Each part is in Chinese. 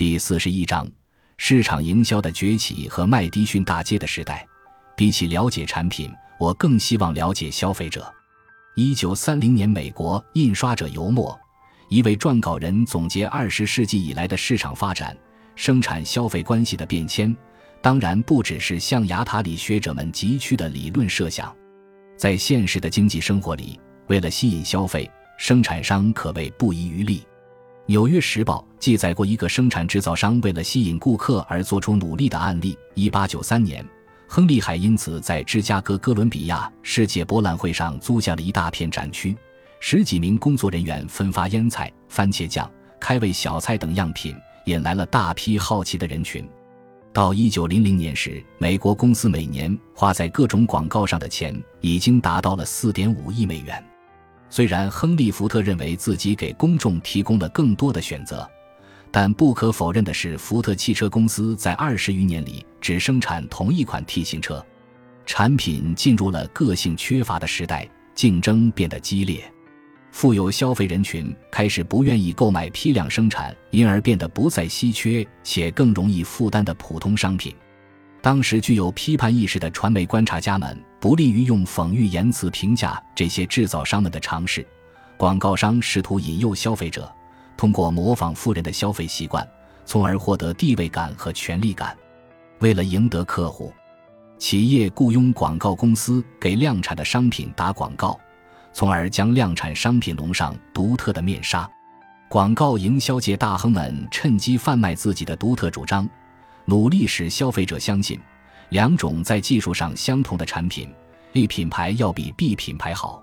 第四十一章：市场营销的崛起和麦迪逊大街的时代。比起了解产品，我更希望了解消费者。一九三零年，美国印刷者尤默，一位撰稿人总结二十世纪以来的市场发展、生产消费关系的变迁。当然，不只是象牙塔里学者们急趋的理论设想，在现实的经济生活里，为了吸引消费，生产商可谓不遗余力。《纽约时报》记载过一个生产制造商为了吸引顾客而做出努力的案例。一八九三年，亨利海因此在芝加哥哥伦比亚世界博览会上租下了一大片展区，十几名工作人员分发腌菜、番茄酱、开胃小菜等样品，引来了大批好奇的人群。到一九零零年时，美国公司每年花在各种广告上的钱已经达到了四点五亿美元。虽然亨利·福特认为自己给公众提供了更多的选择，但不可否认的是，福特汽车公司在二十余年里只生产同一款 T 型车，产品进入了个性缺乏的时代，竞争变得激烈，富有消费人群开始不愿意购买批量生产，因而变得不再稀缺且更容易负担的普通商品。当时具有批判意识的传媒观察家们不利于用讽喻言辞评价这些制造商们的尝试。广告商试图引诱消费者，通过模仿富人的消费习惯，从而获得地位感和权力感。为了赢得客户，企业雇佣广告公司给量产的商品打广告，从而将量产商品笼上独特的面纱。广告营销界大亨们趁机贩卖自己的独特主张。努力使消费者相信，两种在技术上相同的产品，A 品牌要比 B 品牌好。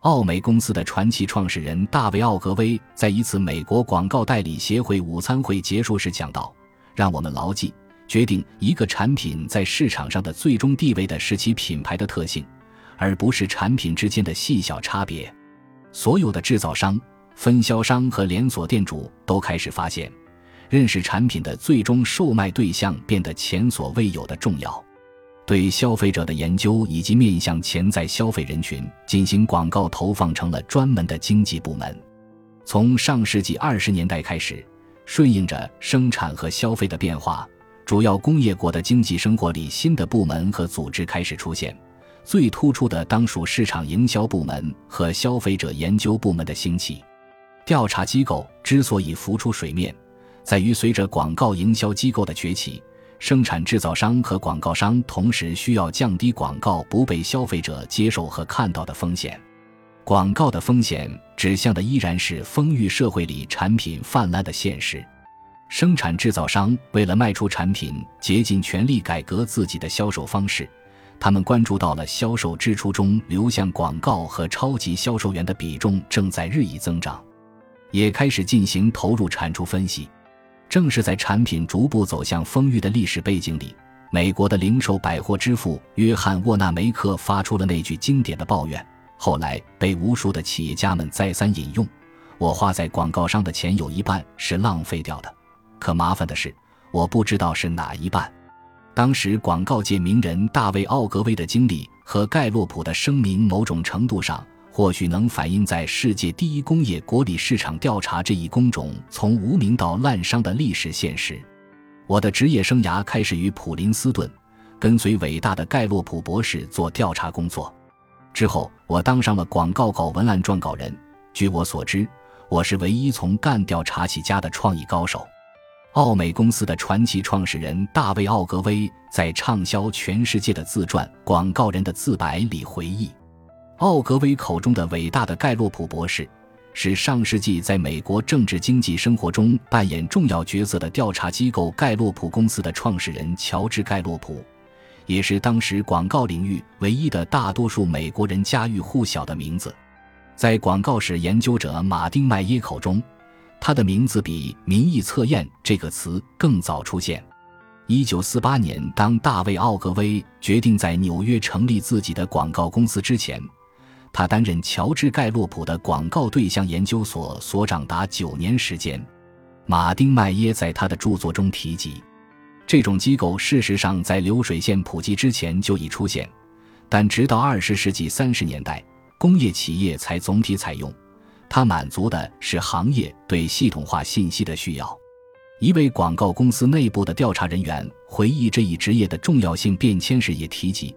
奥美公司的传奇创始人大卫·奥格威在一次美国广告代理协会午餐会结束时讲道：“让我们牢记，决定一个产品在市场上的最终地位的是其品牌的特性，而不是产品之间的细小差别。”所有的制造商、分销商和连锁店主都开始发现。认识产品的最终售卖对象变得前所未有的重要，对消费者的研究以及面向潜在消费人群进行广告投放成了专门的经济部门。从上世纪二十年代开始，顺应着生产和消费的变化，主要工业国的经济生活里新的部门和组织开始出现。最突出的当属市场营销部门和消费者研究部门的兴起。调查机构之所以浮出水面。在于，随着广告营销机构的崛起，生产制造商和广告商同时需要降低广告不被消费者接受和看到的风险。广告的风险指向的依然是丰裕社会里产品泛滥的现实。生产制造商为了卖出产品，竭尽全力改革自己的销售方式。他们关注到了销售支出中流向广告和超级销售员的比重正在日益增长，也开始进行投入产出分析。正是在产品逐步走向丰裕的历史背景里，美国的零售百货之父约翰沃纳梅克发出了那句经典的抱怨，后来被无数的企业家们再三引用：“我花在广告商的钱有一半是浪费掉的，可麻烦的是，我不知道是哪一半。”当时广告界名人大卫·奥格威的经历和盖洛普的声明，某种程度上。或许能反映在世界第一工业国里市场调查这一工种从无名到滥觞的历史现实。我的职业生涯开始于普林斯顿，跟随伟大的盖洛普博士做调查工作。之后，我当上了广告稿文案撰稿人。据我所知，我是唯一从干调查起家的创意高手。奥美公司的传奇创始人大卫·奥格威在畅销全世界的自传《广告人的自白》里回忆。奥格威口中的伟大的盖洛普博士，是上世纪在美国政治经济生活中扮演重要角色的调查机构盖洛普公司的创始人乔治·盖洛普，也是当时广告领域唯一的大多数美国人家喻户晓的名字。在广告史研究者马丁·麦耶口中，他的名字比“民意测验”这个词更早出现。一九四八年，当大卫·奥格威决定在纽约成立自己的广告公司之前。他担任乔治·盖洛普的广告对象研究所所长达九年时间。马丁·麦耶在他的著作中提及，这种机构事实上在流水线普及之前就已出现，但直到二十世纪三十年代，工业企业才总体采用。它满足的是行业对系统化信息的需要。一位广告公司内部的调查人员回忆这一职业的重要性变迁时也提及：“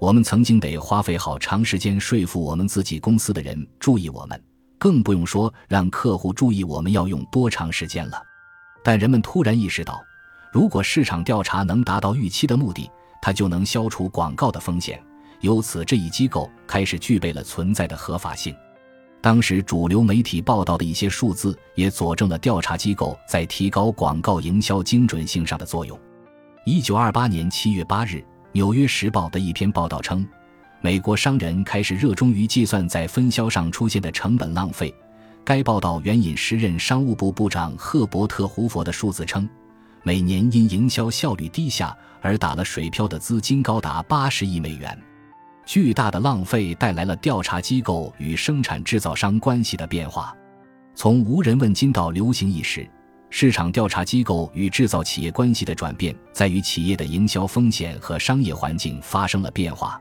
我们曾经得花费好长时间说服我们自己公司的人注意我们，更不用说让客户注意我们要用多长时间了。”但人们突然意识到，如果市场调查能达到预期的目的，它就能消除广告的风险。由此，这一机构开始具备了存在的合法性。当时主流媒体报道的一些数字也佐证了调查机构在提高广告营销精准性上的作用。一九二八年七月八日，《纽约时报》的一篇报道称，美国商人开始热衷于计算在分销上出现的成本浪费。该报道援引时任商务部部长赫伯特·胡佛的数字称，每年因营销效率低下而打了水漂的资金高达八十亿美元。巨大的浪费带来了调查机构与生产制造商关系的变化，从无人问津到流行意识。市场调查机构与制造企业关系的转变，在于企业的营销风险和商业环境发生了变化。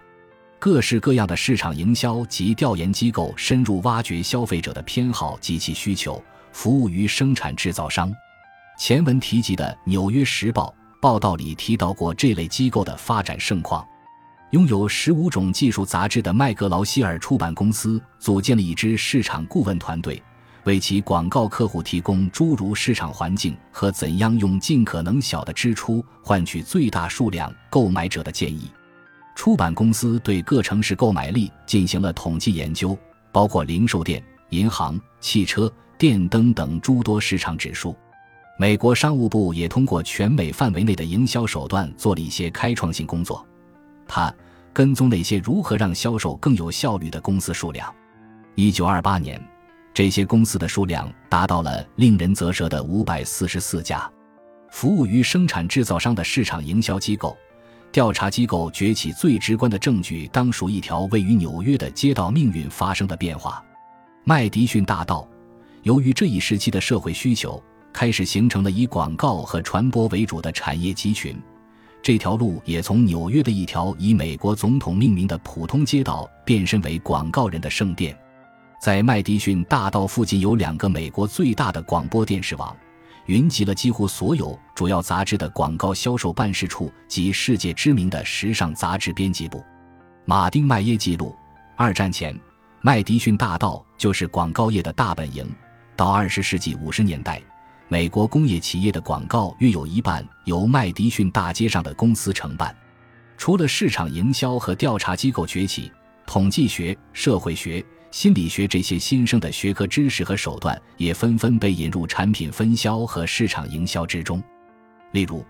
各式各样的市场营销及调研机构深入挖掘消费者的偏好及其需求，服务于生产制造商。前文提及的《纽约时报》报道里提到过这类机构的发展盛况。拥有十五种技术杂志的麦格劳希尔出版公司组建了一支市场顾问团队，为其广告客户提供诸如市场环境和怎样用尽可能小的支出换取最大数量购买者的建议。出版公司对各城市购买力进行了统计研究，包括零售店、银行、汽车、电灯等诸多市场指数。美国商务部也通过全美范围内的营销手段做了一些开创性工作。他跟踪那些如何让销售更有效率的公司数量。一九二八年，这些公司的数量达到了令人啧舌的五百四十四家。服务于生产制造商的市场营销机构、调查机构崛起最直观的证据，当属一条位于纽约的街道命运发生的变化——麦迪逊大道。由于这一时期的社会需求，开始形成了以广告和传播为主的产业集群。这条路也从纽约的一条以美国总统命名的普通街道变身为广告人的圣殿。在麦迪逊大道附近有两个美国最大的广播电视网，云集了几乎所有主要杂志的广告销售办事处及世界知名的时尚杂志编辑部。马丁·麦耶记录：二战前，麦迪逊大道就是广告业的大本营。到二十世纪五十年代。美国工业企业的广告约有一半由麦迪逊大街上的公司承办。除了市场营销和调查机构崛起，统计学、社会学、心理学这些新生的学科知识和手段也纷纷被引入产品分销和市场营销之中。例如，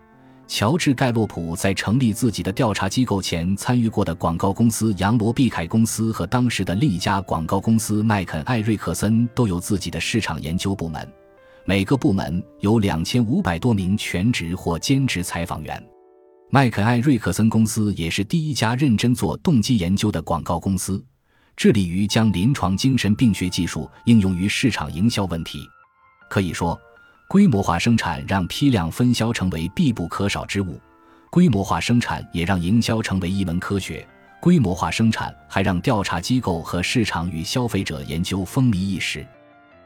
乔治·盖洛普在成立自己的调查机构前参与过的广告公司杨罗毕凯公司和当时的另一家广告公司麦肯艾瑞克森都有自己的市场研究部门。每个部门有两千五百多名全职或兼职采访员。麦肯艾瑞克森公司也是第一家认真做动机研究的广告公司，致力于将临床精神病学技术应用于市场营销问题。可以说，规模化生产让批量分销成为必不可少之物；规模化生产也让营销成为一门科学；规模化生产还让调查机构和市场与消费者研究风靡一时。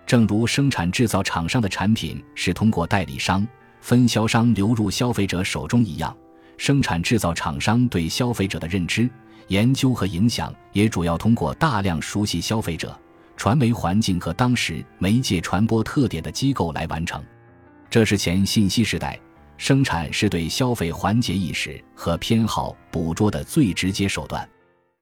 正如生产制造厂商的产品是通过代理商、分销商流入消费者手中一样，生产制造厂商对消费者的认知、研究和影响也主要通过大量熟悉消费者、传媒环境和当时媒介传播特点的机构来完成。这是前信息时代，生产是对消费环节意识和偏好捕捉的最直接手段。